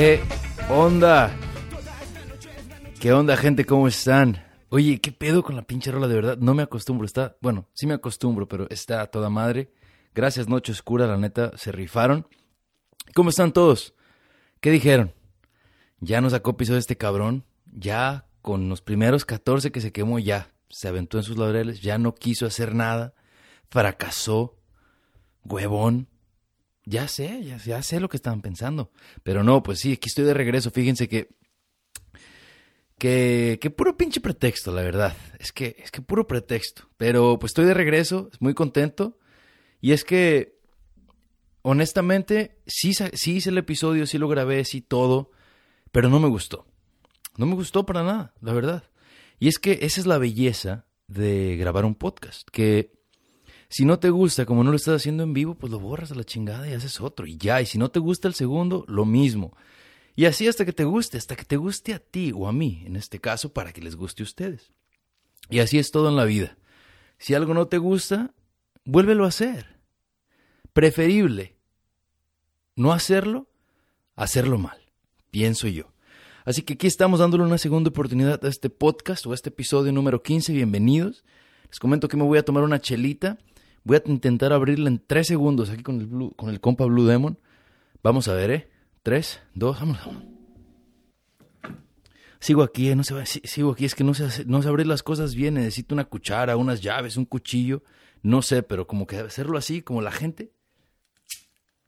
¿Qué onda? ¿Qué onda, gente? ¿Cómo están? Oye, ¿qué pedo con la pinche rola? De verdad, no me acostumbro. Está, bueno, sí me acostumbro, pero está toda madre. Gracias, Noche Oscura, la neta, se rifaron. ¿Cómo están todos? ¿Qué dijeron? Ya nos sacó piso de este cabrón. Ya con los primeros 14 que se quemó, ya se aventó en sus laureles. Ya no quiso hacer nada. Fracasó. Huevón. Ya sé, ya, sé lo que estaban pensando. Pero no, pues sí, aquí estoy de regreso. Fíjense que que, que, puro pinche pretexto, la verdad. Es que, es que puro pretexto. Pero pues estoy de regreso, muy contento. Y es que, honestamente, sí, sí hice el episodio, sí lo grabé, sí todo, pero no me gustó. No me gustó para nada, la verdad. Y es que esa es la belleza de grabar un podcast, que si no te gusta, como no lo estás haciendo en vivo, pues lo borras a la chingada y haces otro. Y ya, y si no te gusta el segundo, lo mismo. Y así hasta que te guste, hasta que te guste a ti o a mí, en este caso, para que les guste a ustedes. Y así es todo en la vida. Si algo no te gusta, vuélvelo a hacer. Preferible no hacerlo, hacerlo mal, pienso yo. Así que aquí estamos dándole una segunda oportunidad a este podcast o a este episodio número 15. Bienvenidos. Les comento que me voy a tomar una chelita Voy a intentar abrirla en tres segundos aquí con el, con el compa Blue Demon. Vamos a ver, ¿eh? Tres, dos, vamos. Sigo aquí, ¿eh? no se va, sigo aquí, es que no sé, no sé abrir las cosas bien, necesito una cuchara, unas llaves, un cuchillo, no sé, pero como que hacerlo así, como la gente.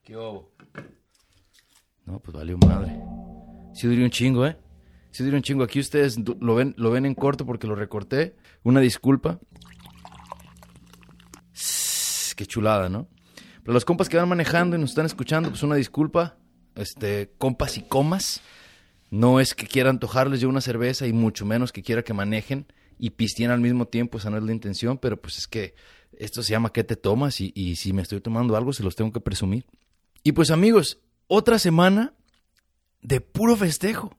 ¿Qué hago? No, pues valió madre. Sí duró un chingo, ¿eh? Sí duró un chingo. Aquí ustedes lo ven, lo ven en corto porque lo recorté. Una disculpa qué chulada, ¿no? Pero los compas que van manejando y nos están escuchando, pues una disculpa, este, compas y comas. No es que quiera antojarles yo una cerveza y mucho menos que quiera que manejen y pisteen al mismo tiempo, esa no es la intención, pero pues es que esto se llama ¿qué te tomas? Y, y si me estoy tomando algo, se los tengo que presumir. Y pues amigos, otra semana de puro festejo.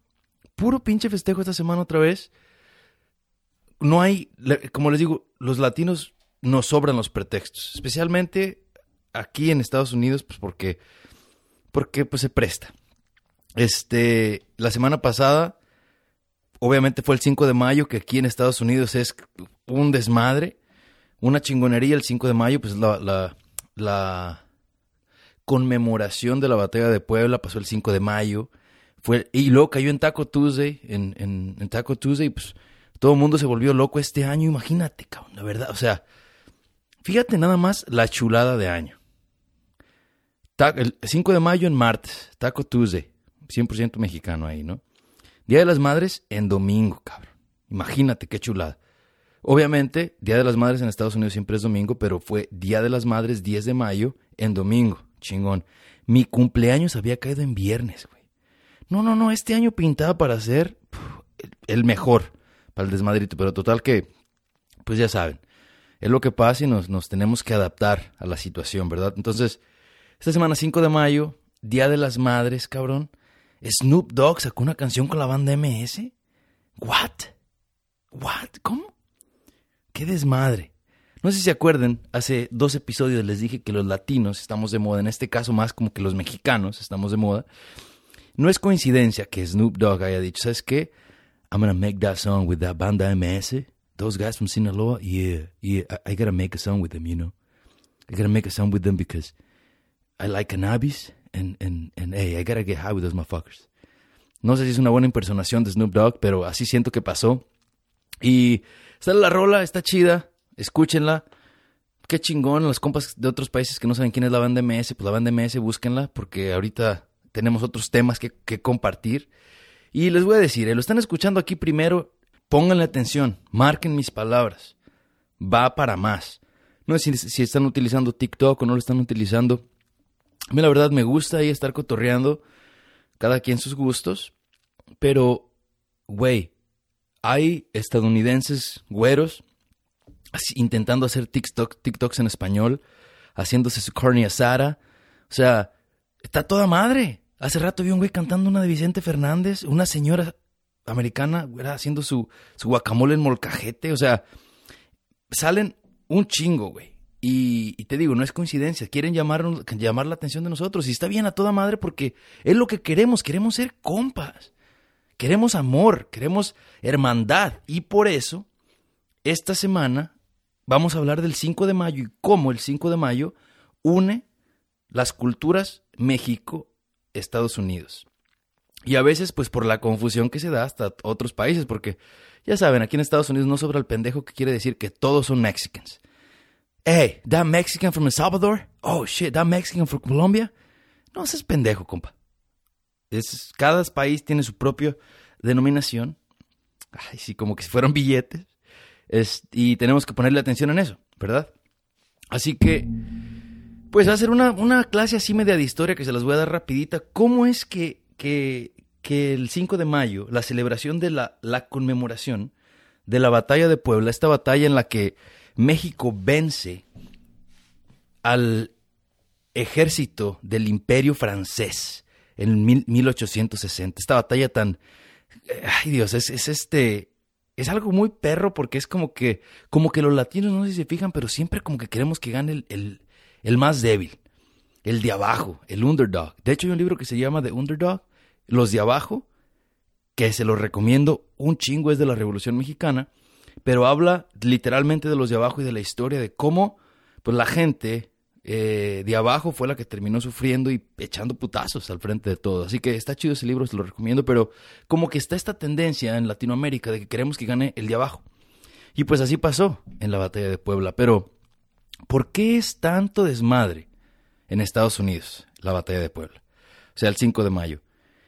Puro pinche festejo esta semana otra vez. No hay, como les digo, los latinos nos sobran los pretextos, especialmente aquí en Estados Unidos, pues porque, porque pues se presta. Este, la semana pasada, obviamente fue el 5 de mayo, que aquí en Estados Unidos es un desmadre, una chingonería el 5 de mayo, pues la, la, la conmemoración de la batalla de Puebla pasó el 5 de mayo, fue, y luego cayó en Taco Tuesday, en, en, en Taco Tuesday, pues todo el mundo se volvió loco este año, imagínate, cabrón, la verdad, o sea, Fíjate nada más la chulada de año. El 5 de mayo en martes, Taco Tuesday, 100% mexicano ahí, ¿no? Día de las Madres en domingo, cabrón. Imagínate qué chulada. Obviamente, Día de las Madres en Estados Unidos siempre es domingo, pero fue Día de las Madres 10 de mayo en domingo. Chingón. Mi cumpleaños había caído en viernes, güey. No, no, no, este año pintaba para ser el mejor para el desmadrito, pero total que, pues ya saben, es lo que pasa y nos, nos tenemos que adaptar a la situación, ¿verdad? Entonces, esta semana 5 de mayo, Día de las Madres, cabrón, Snoop Dogg sacó una canción con la banda MS. ¿What? ¿What? ¿Cómo? ¡Qué desmadre! No sé si se acuerdan, hace dos episodios les dije que los latinos estamos de moda, en este caso más como que los mexicanos estamos de moda. No es coincidencia que Snoop Dogg haya dicho, ¿sabes qué? I'm gonna make that song with that banda MS those guys from Sinaloa, yeah, yeah, I, I, gotta make a song with them, you know. I gotta make a song with them because I like cannabis and, and, and hey, I gotta get high with those motherfuckers. No sé si es una buena impersonación de Snoop Dogg, pero así siento que pasó. Y está la rola, está chida, escúchenla. Qué chingón, los compas de otros países que no saben quién es la banda MS, pues la banda MS, búsquenla, porque ahorita tenemos otros temas que, que compartir. Y les voy a decir, eh, lo están escuchando aquí primero Pónganle atención, marquen mis palabras. Va para más. No sé si, están utilizando TikTok o no lo están utilizando. A mí la verdad me gusta ahí estar cotorreando, cada quien sus gustos, pero, güey, hay estadounidenses güeros intentando hacer TikTok, TikToks en español, haciéndose su corny asada. O sea, está toda madre. Hace rato vi un güey cantando una de Vicente Fernández, una señora americana, era haciendo su, su guacamole en molcajete. O sea, salen un chingo, güey. Y, te digo, no es coincidencia, quieren llamar, llamar la atención de nosotros. Y está bien a toda madre porque es lo que queremos, queremos ser compas. Queremos amor, queremos hermandad. Y por eso, esta semana vamos a hablar del 5 de mayo y cómo el 5 de mayo une las culturas México-Estados Unidos. Y a veces, pues por la confusión que se da hasta otros países, porque ya saben, aquí en Estados Unidos no sobra el pendejo que quiere decir que todos son Mexicans. Hey, that Mexican from El Salvador? Oh shit, that Mexican from Colombia? No seas pendejo, compa. Es, cada país tiene su propia denominación. Ay, sí, como que si fueran billetes. Es, y tenemos que ponerle atención en eso, ¿verdad? Así que, pues hacer una, una clase así media de historia que se las voy a dar rapidita. ¿Cómo es que, que, que el 5 de mayo, la celebración de la, la conmemoración de la batalla de Puebla, esta batalla en la que México vence al ejército del imperio francés en 1860. Esta batalla tan... Ay Dios, es, es, este... Es algo muy perro porque es como que, como que los latinos, no sé si se fijan, pero siempre como que queremos que gane el, el, el más débil, el de abajo, el underdog. De hecho hay un libro que se llama The Underdog, Los de abajo, que se los recomiendo un chingo, es de la Revolución Mexicana, pero habla literalmente de los de abajo y de la historia de cómo pues la gente eh, de abajo fue la que terminó sufriendo y echando putazos al frente de todo. Así que está chido ese libro, se lo recomiendo, pero como que está esta tendencia en Latinoamérica de que queremos que gane el de abajo. Y pues así pasó en la batalla de Puebla. Pero, ¿por qué es tanto desmadre en Estados Unidos la batalla de Puebla? O sea, el 5 de mayo.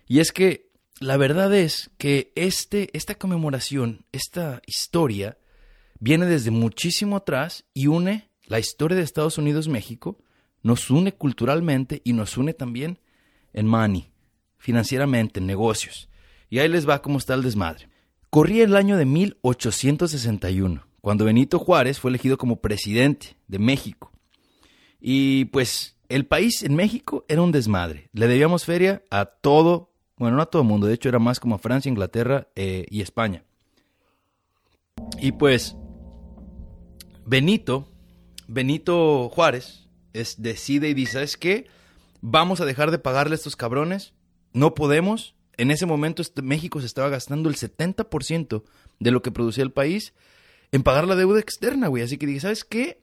Y es que la verdad es que este, esta conmemoración, esta historia, viene desde muchísimo atrás y une la historia de Estados Unidos-México, nos une culturalmente y nos une también en money, financieramente, en negocios. Y ahí les va cómo está el desmadre. Corría el año de 1861, cuando Benito Juárez fue elegido como presidente de México. Y pues el país en México era un desmadre. Le debíamos feria a todo, bueno, no a todo el mundo, de hecho era más como a Francia, Inglaterra eh, y España. Y pues Benito, Benito Juárez decide y dice, ¿sabes qué? Vamos a dejar de pagarle a estos cabrones, no podemos. En ese momento este, México se estaba gastando el 70% de lo que producía el país en pagar la deuda externa, güey. Así que dije, ¿sabes qué?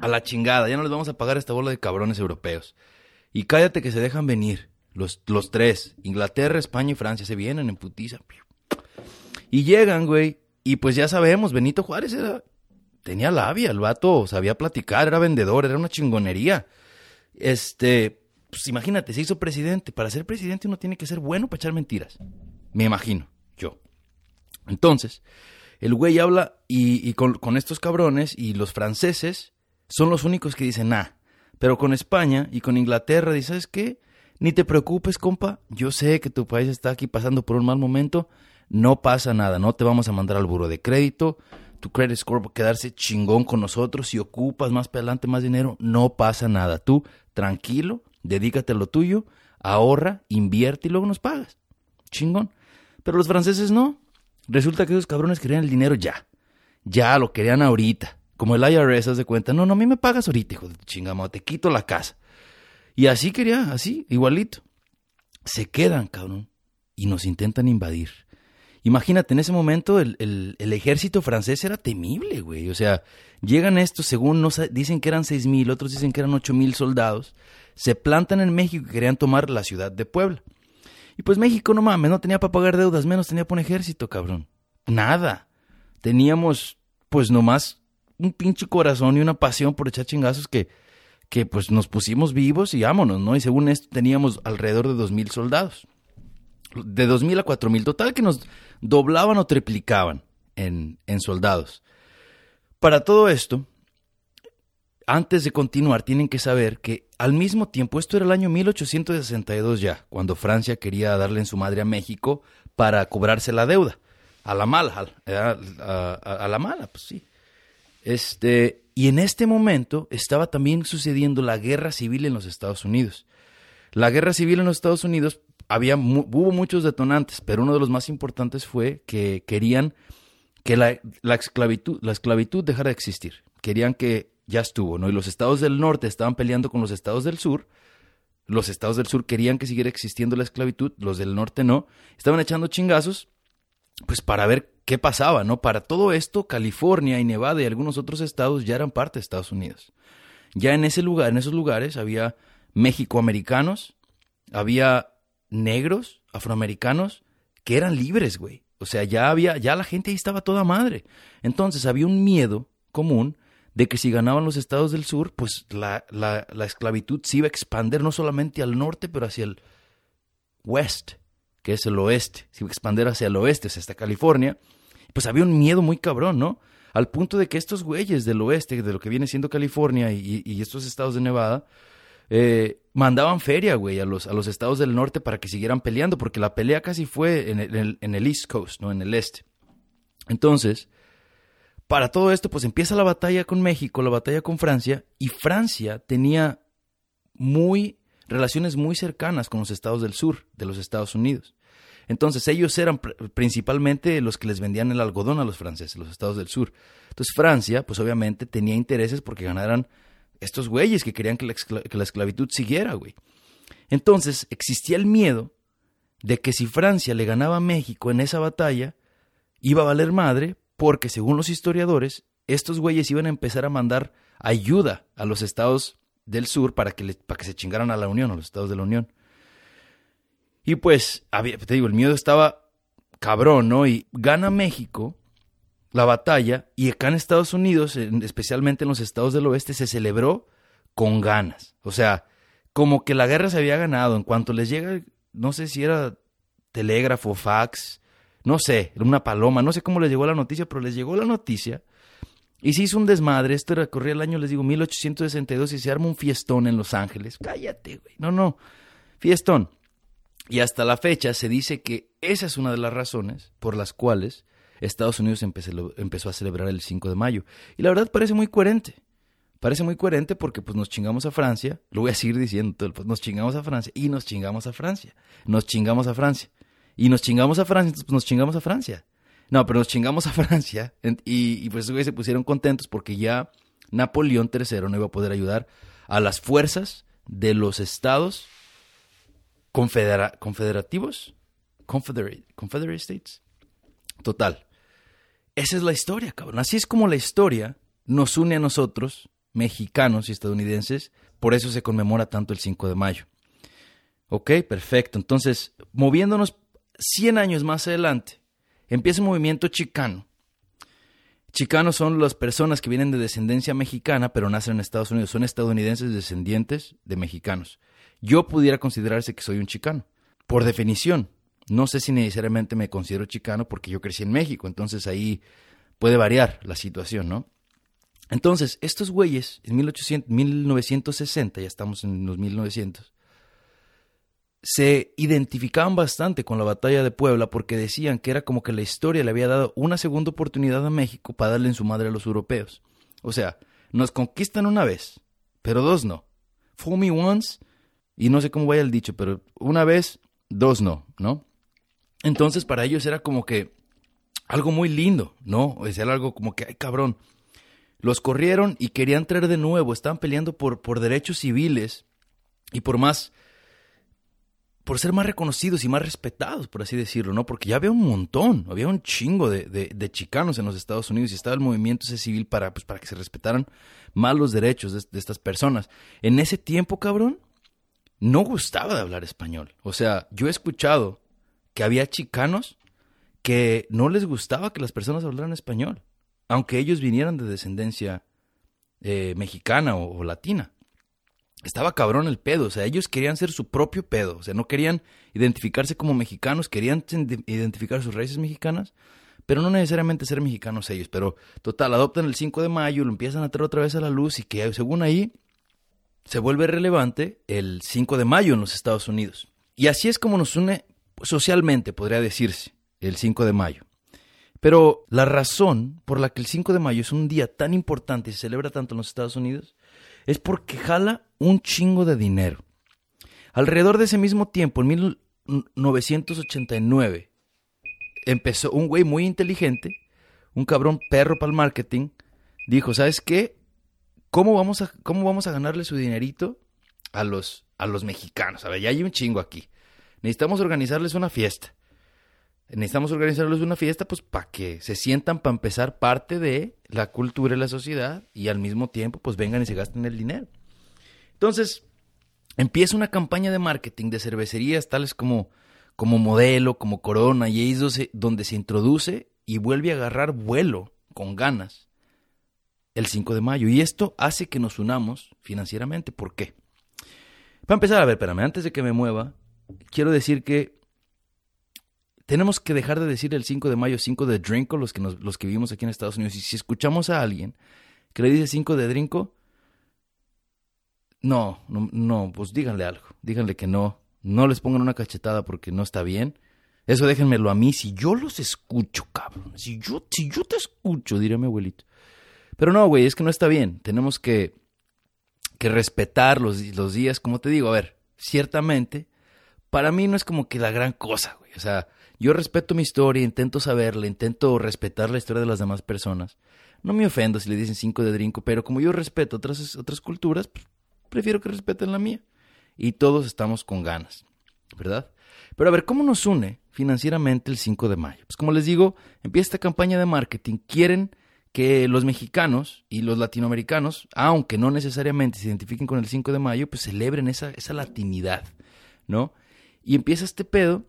A la chingada, ya no les vamos a pagar esta bola de cabrones europeos. Y cállate que se dejan venir. Los, los tres, Inglaterra, España y Francia, se vienen en putiza. Y llegan, güey. Y pues ya sabemos, Benito Juárez era, tenía labia, el vato sabía platicar, era vendedor, era una chingonería. Este, pues imagínate, se hizo presidente. Para ser presidente uno tiene que ser bueno para echar mentiras. Me imagino, yo. Entonces, el güey habla y, con, estos cabrones y los franceses son los únicos que dicen, nah. Pero con España y con Inglaterra, dice, ¿sabes qué? Ni te preocupes, compa. Yo sé que tu país está aquí pasando por un mal momento. No pasa nada. No te vamos a mandar al buro de crédito. Tu credit score va a quedarse chingón con nosotros. Si ocupas más para adelante más dinero, no pasa nada. Tú, tranquilo, dedícate a lo tuyo, ahorra, invierte y luego nos pagas. Chingón. Pero los franceses no. Resulta que esos cabrones querían el dinero ya. Ya lo querían ahorita. Como el IRS, haz de cuenta. No, no, a mí me pagas ahorita, hijo de chingamo. Te quito la casa. Y así quería, así, igualito. Se quedan, cabrón, y nos intentan invadir. Imagínate, en ese momento el, el, el ejército francés era temible, güey. O sea, llegan estos, según nos dicen que eran seis mil, otros dicen que eran ocho mil soldados, se plantan en México y querían tomar la ciudad de Puebla. Y pues México, no mames, no tenía para pagar deudas, menos tenía para un ejército, cabrón. Nada. Teníamos, pues nomás, un pinche corazón y una pasión por echar chingazos que que pues nos pusimos vivos y vámonos, ¿no? Y según esto teníamos alrededor de dos mil soldados. De dos mil a cuatro mil. Total que nos doblaban o triplicaban en, en soldados. Para todo esto, antes de continuar, tienen que saber que al mismo tiempo, esto era el año 1862 ya, cuando Francia quería darle en su madre a México para cobrarse la deuda. A la mala, a, a, a la mala, pues sí. Este, y en este momento estaba también sucediendo la guerra civil en los Estados Unidos. La guerra civil en los Estados Unidos había hubo muchos detonantes, pero uno de los más importantes fue que querían que la, la, esclavitud, la esclavitud dejara de existir. Querían que ya estuvo, ¿no? Y los estados del norte estaban peleando con los estados del sur. Los estados del sur querían que siguiera existiendo la esclavitud, los del norte no. Estaban echando chingazos, pues para ver qué pasaba, ¿no? Para todo esto, California y Nevada y algunos otros estados ya eran parte de Estados Unidos. Ya en ese lugar, en esos lugares había mexicoamericanos, había negros, afroamericanos, que eran libres, güey. O sea, ya había, ya la gente ahí estaba toda madre. Entonces había un miedo común de que si ganaban los estados del sur, pues la, la, la esclavitud se iba a expandir no solamente al norte, pero hacia el west, que es el oeste, se iba a expandir hacia el oeste, o hasta California. Pues había un miedo muy cabrón, ¿no? Al punto de que estos güeyes del oeste, de lo que viene siendo California y, y estos estados de Nevada, eh, mandaban feria, güey, a los, a los estados del norte para que siguieran peleando, porque la pelea casi fue en el, en el East Coast, ¿no? En el este. Entonces, para todo esto, pues empieza la batalla con México, la batalla con Francia, y Francia tenía muy relaciones muy cercanas con los estados del sur de los Estados Unidos. Entonces ellos eran principalmente los que les vendían el algodón a los franceses, los estados del sur. Entonces Francia, pues obviamente tenía intereses porque ganaran estos güeyes que querían que la, que la esclavitud siguiera, güey. Entonces existía el miedo de que si Francia le ganaba a México en esa batalla, iba a valer madre porque según los historiadores, estos güeyes iban a empezar a mandar ayuda a los estados del sur para que, para que se chingaran a la Unión, a los estados de la Unión. Y pues, te digo, el miedo estaba cabrón, ¿no? Y gana México la batalla y acá en Estados Unidos, especialmente en los estados del oeste, se celebró con ganas. O sea, como que la guerra se había ganado. En cuanto les llega, no sé si era telégrafo, fax, no sé, una paloma, no sé cómo les llegó la noticia, pero les llegó la noticia. Y se hizo un desmadre, esto era, corría el año, les digo, 1862 y se arma un fiestón en Los Ángeles. Cállate, güey. No, no, fiestón. Y hasta la fecha se dice que esa es una de las razones por las cuales Estados Unidos empezó, a celebrar el 5 de mayo. Y la verdad parece muy coherente. Parece muy coherente porque pues nos chingamos a Francia, lo voy a seguir diciendo, nos chingamos a Francia y nos chingamos a Francia, nos chingamos a Francia y nos chingamos a Francia, entonces pues nos chingamos a Francia. No, pero nos chingamos a Francia y, pues se pusieron contentos porque ya Napoleón III no iba a poder ayudar a las fuerzas de los estados confederativos, Confederate, Confederate States. Total. Esa es la historia, cabrón. Así es como la historia nos une a nosotros, mexicanos y estadounidenses. Por eso se conmemora tanto el 5 de mayo. Ok, perfecto. Entonces, moviéndonos 100 años más adelante, empieza un movimiento chicano. Chicanos son las personas que vienen de descendencia mexicana, pero nacen en Estados Unidos. Son estadounidenses descendientes de mexicanos. Yo pudiera considerarse que soy un chicano, por definición. No sé si necesariamente me considero chicano porque yo crecí en México, entonces ahí puede variar la situación, ¿no? Entonces, estos güeyes, en 1800, 1960, ya estamos en los 1900, se identificaban bastante con la batalla de Puebla porque decían que era como que la historia le había dado una segunda oportunidad a México para darle en su madre a los europeos. O sea, nos conquistan una vez, pero dos no. Fool me once, y no sé cómo vaya el dicho, pero una vez, dos no, ¿no? Entonces para ellos era como que algo muy lindo, ¿no? O sea, algo como que, ay cabrón, los corrieron y querían traer de nuevo, estaban peleando por, por derechos civiles y por más por ser más reconocidos y más respetados, por así decirlo, ¿no? Porque ya había un montón, había un chingo de, de, chicanos en los Estados Unidos y estaba el movimiento ese civil para, pues, para que se respetaran más los derechos de, de, estas personas. En ese tiempo, cabrón, no gustaba de hablar español. O sea, yo he escuchado que había chicanos que no les gustaba que las personas hablaran español, aunque ellos vinieran de descendencia eh, mexicana o latina estaba cabrón el pedo, o sea, ellos querían ser su propio pedo, o sea, no querían identificarse como mexicanos, querían identificar sus raíces mexicanas, pero no necesariamente ser mexicanos ellos, pero total, adoptan el 5 de mayo, lo empiezan a traer otra vez a la luz y que según ahí se vuelve relevante el 5 de mayo en los Estados Unidos. Y así es como nos une socialmente, podría decirse, el 5 de mayo. Pero la razón por la que el 5 de mayo es un día tan importante y se celebra tanto en los Estados Unidos es porque jala un chingo de dinero. Alrededor de ese mismo tiempo, en 1989, empezó un güey muy inteligente, un cabrón perro para el marketing, dijo, ¿sabes qué? ¿Cómo vamos a, cómo vamos a ganarle su dinerito a los, a los mexicanos? A ver, ya hay un chingo aquí. Necesitamos organizarles una fiesta. Necesitamos organizarles una fiesta, pues, para que se sientan, para empezar, parte de la cultura y la sociedad y al mismo tiempo, pues, vengan y se gasten el dinero. Entonces, empieza una campaña de marketing de cervecerías tales como, como Modelo, como Corona, y ahí es donde se introduce y vuelve a agarrar vuelo con ganas el 5 de mayo. Y esto hace que nos unamos financieramente. ¿Por qué? Para empezar, a ver, espérame, antes de que me mueva, quiero decir que tenemos que dejar de decir el 5 de mayo 5 de Drinko, los que, los que vivimos aquí en Estados Unidos. Y si escuchamos a alguien que le dice 5 de Drinko, no, no, no, pues díganle algo. Díganle que no. No les pongan una cachetada porque no está bien. Eso déjenmelo a mí. Si yo los escucho, cabrón. Si yo, si yo te escucho, dirá mi abuelito. Pero no, güey, es que no está bien. Tenemos que, que respetar los, los días. Como te digo, a ver, ciertamente, para mí no es como que la gran cosa, güey. O sea, yo respeto mi historia, intento saberla, intento respetar la historia de las demás personas. No me ofendo si le dicen cinco de drinco, pero como yo respeto otras, otras culturas, pues, prefiero que respeten la mía. Y todos estamos con ganas, ¿verdad? Pero a ver, ¿cómo nos une financieramente el 5 de mayo? Pues como les digo, empieza esta campaña de marketing. Quieren que los mexicanos y los latinoamericanos, aunque no necesariamente se identifiquen con el 5 de mayo, pues celebren esa, esa latinidad, ¿no? Y empieza este pedo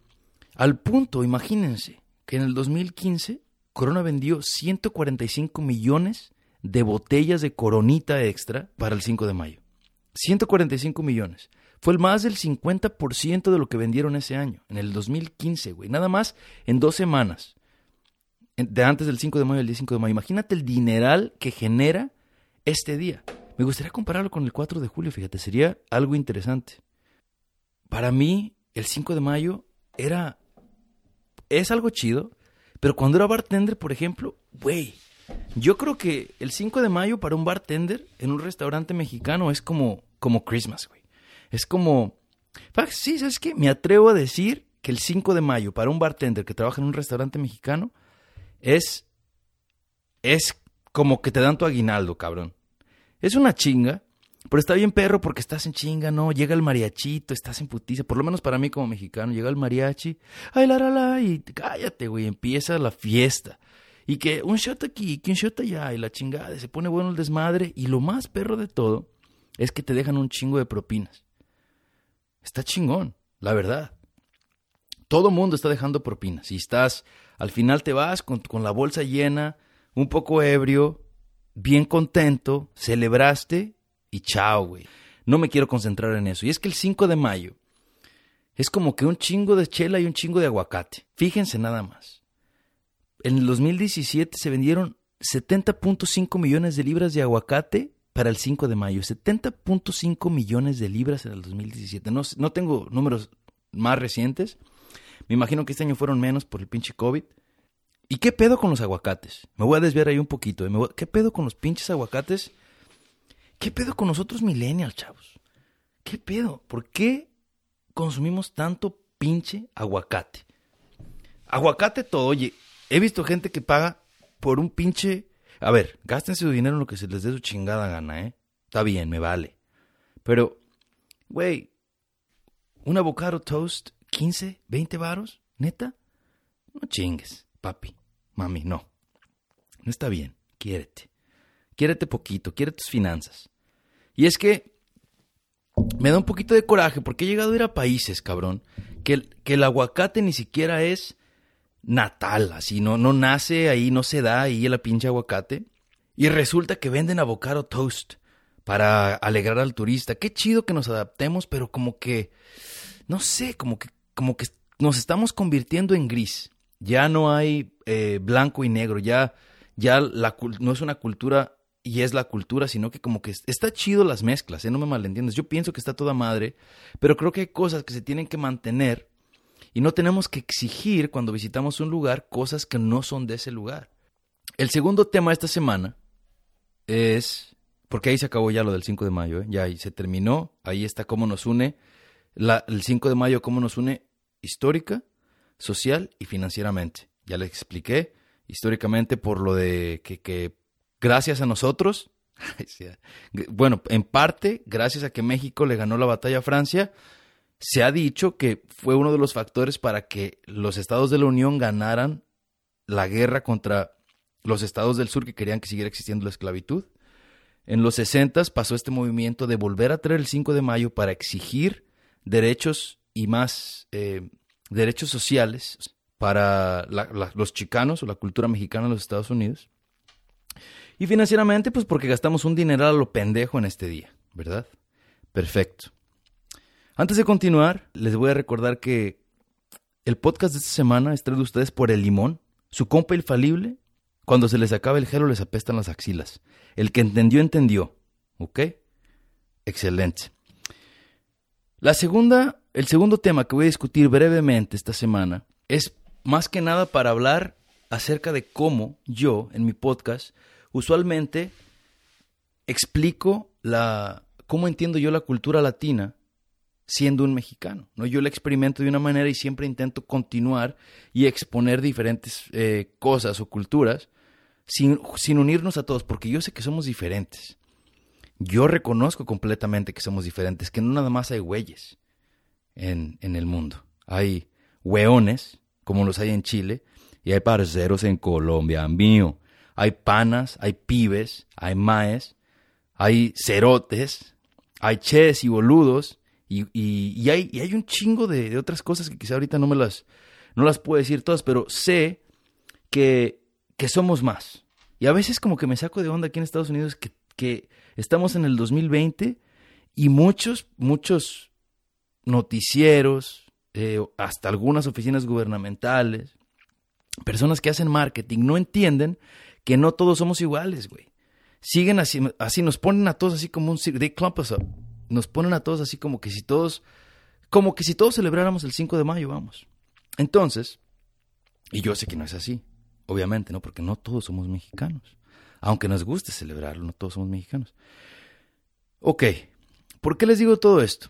al punto, imagínense, que en el 2015 Corona vendió 145 millones de botellas de coronita extra para el 5 de mayo. 145 millones. Fue el más del 50% de lo que vendieron ese año, en el 2015, güey. Nada más en dos semanas de antes del 5 de mayo al 5 de mayo. Imagínate el dineral que genera este día. Me gustaría compararlo con el 4 de julio, fíjate, sería algo interesante. Para mí, el 5 de mayo era. Es algo chido, pero cuando era bartender, por ejemplo, güey, yo creo que el 5 de mayo para un bartender en un restaurante mexicano es como, como Christmas, güey. Es como. Sí, ¿sabes qué? Me atrevo a decir que el 5 de mayo para un bartender que trabaja en un restaurante mexicano es, es como que te dan tu aguinaldo, cabrón. Es una chinga, pero está bien perro porque estás en chinga, ¿no? Llega el mariachito, estás en putiza, por lo menos para mí como mexicano, llega el mariachi, ay, la, la, la, y cállate, güey, empieza la fiesta. Y que un shot aquí, que un shot allá, y la chingada, se pone bueno el desmadre, y lo más perro de todo es que te dejan un chingo de propinas. Está chingón, la verdad. Todo mundo está dejando propinas. Y estás al final te vas con, la bolsa llena, un poco ebrio, bien contento, celebraste y chao, güey. No me quiero concentrar en eso. Y es que el 5 de mayo es como que un chingo de chela y un chingo de aguacate. Fíjense nada más. En el 2017 se vendieron 70.5 millones de libras de aguacate para el 5 de mayo. 70.5 millones de libras en el 2017. No, no tengo números más recientes, me imagino que este año fueron menos por el pinche COVID. ¿Y qué pedo con los aguacates? Me voy a desviar ahí un poquito. ¿eh? ¿Qué pedo con los pinches aguacates? ¿Qué pedo con nosotros millennials, chavos? ¿Qué pedo? ¿Por qué consumimos tanto pinche aguacate? Aguacate todo. Oye, he visto gente que paga por un pinche... A ver, gástense su dinero en lo que se les dé su chingada gana, ¿eh? Está bien, me vale. Pero, güey, un avocado toast 15, 20 varos, neta. No chingues, papi, mami, no. No está bien, quiérete. Quiérete poquito, quiere tus finanzas. Y es que me da un poquito de coraje porque he llegado a ir a países, cabrón, que el, que el aguacate ni siquiera es natal, así, no, no nace ahí, no se da ahí el pinche aguacate. Y resulta que venden avocado toast para alegrar al turista. Qué chido que nos adaptemos, pero como que, no sé, como que como que nos estamos convirtiendo en gris. Ya no hay eh, blanco y negro, ya, ya la, no es una cultura y es la cultura, sino que como que está chido las mezclas, ¿eh? no me malentiendes. Yo pienso que está toda madre, pero creo que hay cosas que se tienen que mantener y no tenemos que exigir cuando visitamos un lugar cosas que no son de ese lugar. El segundo tema de esta semana es, porque ahí se acabó ya lo del 5 de mayo, ¿eh? ya ahí se terminó, ahí está cómo nos une, el 5 de mayo cómo nos une histórica, social y financieramente. Ya les expliqué históricamente por lo de que, gracias a nosotros Bueno, en parte, gracias a que México le ganó la batalla a Francia, se ha dicho que fue uno de los factores para que los estados de la Unión ganaran la guerra contra los estados del sur que querían que siguiera existiendo la esclavitud. En los 60 pasó este movimiento de volver a traer el 5 de mayo para exigir derechos y más eh, derechos sociales para los chicanos o la cultura mexicana en los Estados Unidos. Y financieramente, pues porque gastamos un dineral a lo pendejo en este día, ¿verdad? Perfecto. Antes de continuar, les voy a recordar que el podcast de esta semana es traído a ustedes por El Limón, su compa infalible. Cuando se les acaba el gelo les apestan las axilas. El que entendió, entendió. ¿Ok? Excelente. La segunda, el segundo tema que voy a discutir brevemente esta semana es más que nada para hablar acerca de cómo yo, en mi podcast, usualmente explico la cómo entiendo yo la cultura latina siendo un mexicano. ¿no? Yo la experimento de una manera y siempre intento continuar y exponer diferentes eh, cosas o culturas sin, sin unirnos a todos, porque yo sé que somos diferentes. Yo reconozco completamente que somos diferentes, que no nada más hay güeyes en, en el mundo. Hay hueones, como los hay en Chile, y hay parceros en Colombia, mío hay panas, hay pibes, hay maes, hay cerotes, hay ches y boludos, y, y, hay, y hay, un chingo de, otras cosas que quizá ahorita no me las, no las puedo decir todas, pero sé que, que somos más. Y a veces como que me saco de onda aquí en Estados Unidos que, que estamos en el 2020 y muchos, muchos noticieros, eh, hasta algunas oficinas gubernamentales, personas que hacen marketing, no entienden que no todos somos iguales, güey. Siguen así, así nos ponen a todos así como un they clump us up. Nos ponen a todos así como que si todos, como que si todos celebráramos el 5 de mayo, vamos. Entonces, y yo sé que no es así, obviamente, ¿no? Porque no todos somos mexicanos. Aunque nos guste celebrarlo, no todos somos mexicanos. Ok, ¿por qué les digo todo esto?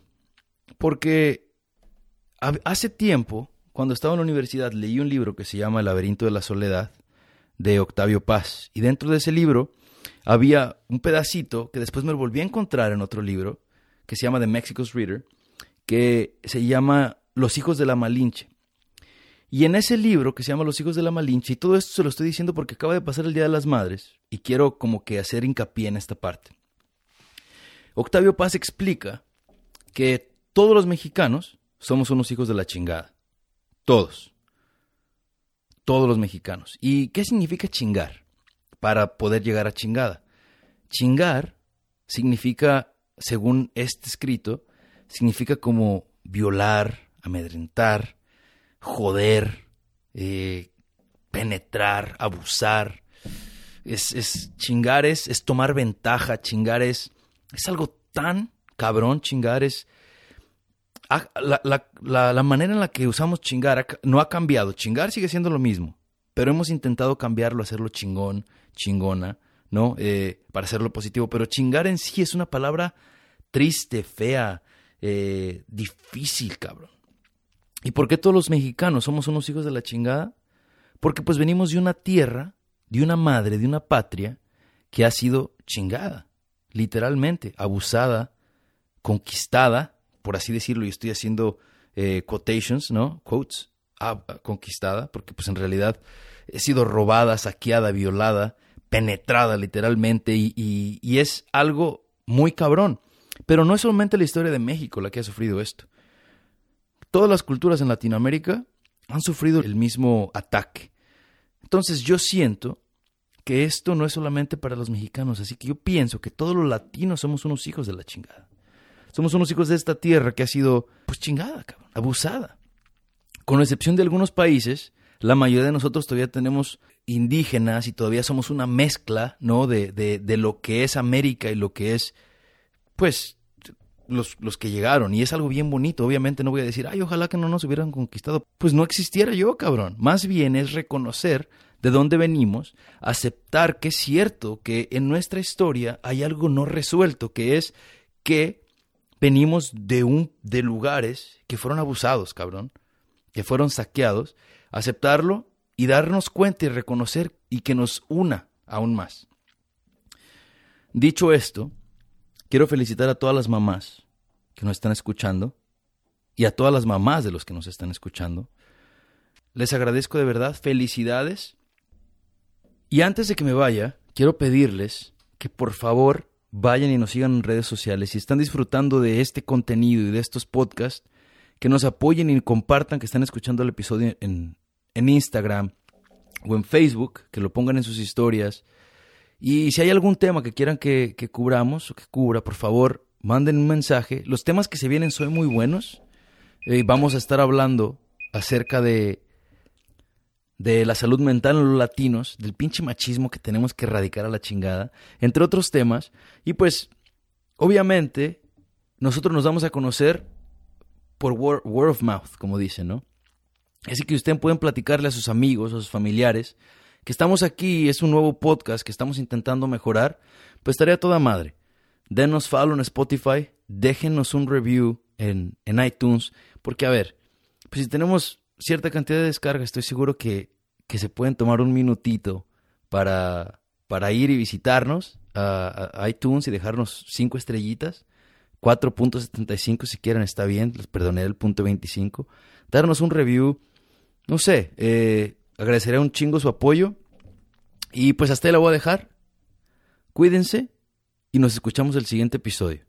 Porque hace tiempo, cuando estaba en la universidad, leí un libro que se llama El laberinto de la soledad de Octavio Paz. Y dentro de ese libro había un pedacito que después me volví a encontrar en otro libro, que se llama The Mexico's Reader, que se llama Los hijos de la Malinche. Y en ese libro que se llama Los hijos de la Malinche, y todo esto se lo estoy diciendo porque acaba de pasar el Día de las Madres, y quiero como que hacer hincapié en esta parte. Octavio Paz explica que todos los mexicanos somos unos hijos de la chingada. Todos todos los mexicanos. ¿Y qué significa chingar? Para poder llegar a chingada. Chingar significa, según este escrito, significa como violar, amedrentar, joder, eh, penetrar, abusar. Es, es chingar es, es, tomar ventaja, chingar es, es algo tan cabrón, chingar es la, la, la, manera en la que usamos chingar no ha cambiado. Chingar sigue siendo lo mismo, pero hemos intentado cambiarlo, hacerlo chingón, chingona, ¿no? Eh, para hacerlo positivo. Pero chingar en sí es una palabra triste, fea, eh, difícil, cabrón. ¿Y por qué todos los mexicanos somos unos hijos de la chingada? Porque pues venimos de una tierra, de una madre, de una patria que ha sido chingada, literalmente, abusada, conquistada por así decirlo, y estoy haciendo eh, quotations, ¿no? Quotes, ah, conquistada, porque pues en realidad he sido robada, saqueada, violada, penetrada literalmente, y, y es algo muy cabrón. Pero no es solamente la historia de México la que ha sufrido esto. Todas las culturas en Latinoamérica han sufrido el mismo ataque. Entonces yo siento que esto no es solamente para los mexicanos, así que yo pienso que todos los latinos somos unos hijos de la chingada. Somos unos hijos de esta tierra que ha sido, pues chingada, cabrón, abusada. Con excepción de algunos países, la mayoría de nosotros todavía tenemos indígenas y todavía somos una mezcla, ¿no? De, de, de lo que es América y lo que es, pues, los, los, que llegaron. Y es algo bien bonito. Obviamente no voy a decir, ay, ojalá que no nos hubieran conquistado. Pues no existiera yo, cabrón. Más bien es reconocer de dónde venimos, aceptar que es cierto que en nuestra historia hay algo no resuelto, que es que venimos de, un, de lugares que fueron abusados, cabrón, que fueron saqueados, aceptarlo y darnos cuenta y reconocer y que nos una aún más. Dicho esto, quiero felicitar a todas las mamás que nos están escuchando y a todas las mamás de los que nos están escuchando. Les agradezco de verdad, felicidades. Y antes de que me vaya, quiero pedirles que por favor vayan y nos sigan en redes sociales. Si están disfrutando de este contenido y de estos podcasts, que nos apoyen y compartan que están escuchando el episodio en, en Instagram o en Facebook, que lo pongan en sus historias. Y si hay algún tema que quieran que, que cubramos o que cubra, por favor, manden un mensaje. Los temas que se vienen son muy buenos. Eh, vamos a estar hablando acerca de, de la salud mental en los latinos, del pinche machismo que tenemos que erradicar a la chingada, entre otros temas. Y pues, obviamente, nosotros nos vamos a conocer por word, of mouth, como dicen, ¿no? Así que ustedes pueden platicarle a sus amigos, a sus familiares, que estamos aquí, es un nuevo podcast que estamos intentando mejorar, pues estaría toda madre. Denos follow en Spotify, déjenos un review en, en iTunes, porque a ver, pues si tenemos cierta cantidad de descargas, estoy seguro que, que se pueden tomar un minutito para, para ir y visitarnos a, iTunes y dejarnos cinco estrellitas. 4.75 si quieren, está bien, les perdoné el punto 25. Darnos un review, no sé, eh, agradeceré un chingo su apoyo. Y pues hasta ahí la voy a dejar. Cuídense y nos escuchamos el siguiente episodio.